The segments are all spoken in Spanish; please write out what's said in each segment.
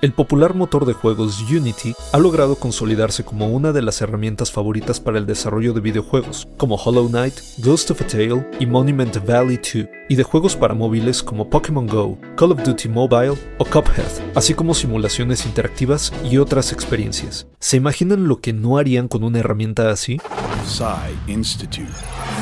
El popular motor de juegos Unity ha logrado consolidarse como una de las herramientas favoritas para el desarrollo de videojuegos, como Hollow Knight, Ghost of a Tale y Monument Valley 2, y de juegos para móviles como Pokémon Go, Call of Duty Mobile o Cuphead, así como simulaciones interactivas y otras experiencias. ¿Se imaginan lo que no harían con una herramienta así?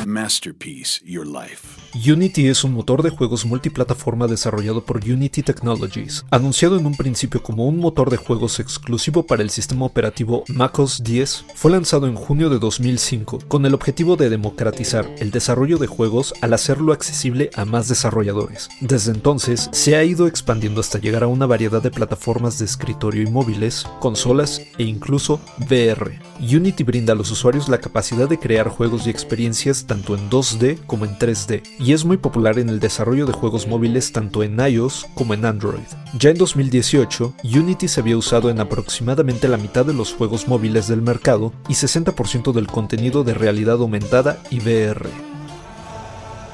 Masterpiece Your Life. Unity es un motor de juegos multiplataforma desarrollado por Unity Technologies, anunciado en un principio como un motor de juegos exclusivo para el sistema operativo MacOS 10, fue lanzado en junio de 2005 con el objetivo de democratizar el desarrollo de juegos al hacerlo accesible a más desarrolladores. Desde entonces, se ha ido expandiendo hasta llegar a una variedad de plataformas de escritorio y móviles, consolas e incluso VR. Unity brinda a los usuarios la capacidad de crear juegos y experiencias tanto en 2D como en 3D, y es muy popular en el desarrollo de juegos móviles tanto en iOS como en Android. Ya en 2018, Unity se había usado en aproximadamente la mitad de los juegos móviles del mercado y 60% del contenido de realidad aumentada y VR.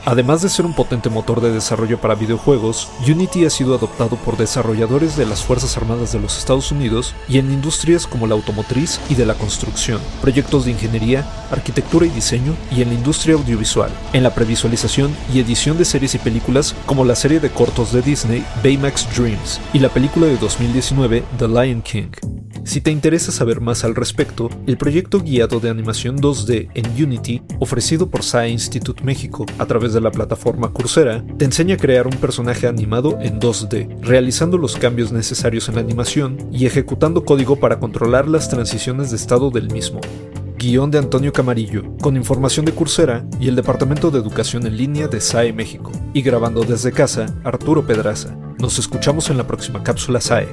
Además de ser un potente motor de desarrollo para videojuegos, Unity ha sido adoptado por desarrolladores de las Fuerzas Armadas de los Estados Unidos y en industrias como la automotriz y de la construcción, proyectos de ingeniería, arquitectura y diseño y en la industria audiovisual, en la previsualización y edición de series y películas como la serie de cortos de Disney Baymax Dreams y la película de 2019 The Lion King. Si te interesa saber más al respecto, el proyecto guiado de animación 2D en Unity, ofrecido por SAE Institute México a través de la plataforma Coursera, te enseña a crear un personaje animado en 2D, realizando los cambios necesarios en la animación y ejecutando código para controlar las transiciones de estado del mismo. Guión de Antonio Camarillo, con información de Coursera y el Departamento de Educación en Línea de SAE México. Y grabando desde casa, Arturo Pedraza. Nos escuchamos en la próxima cápsula SAE.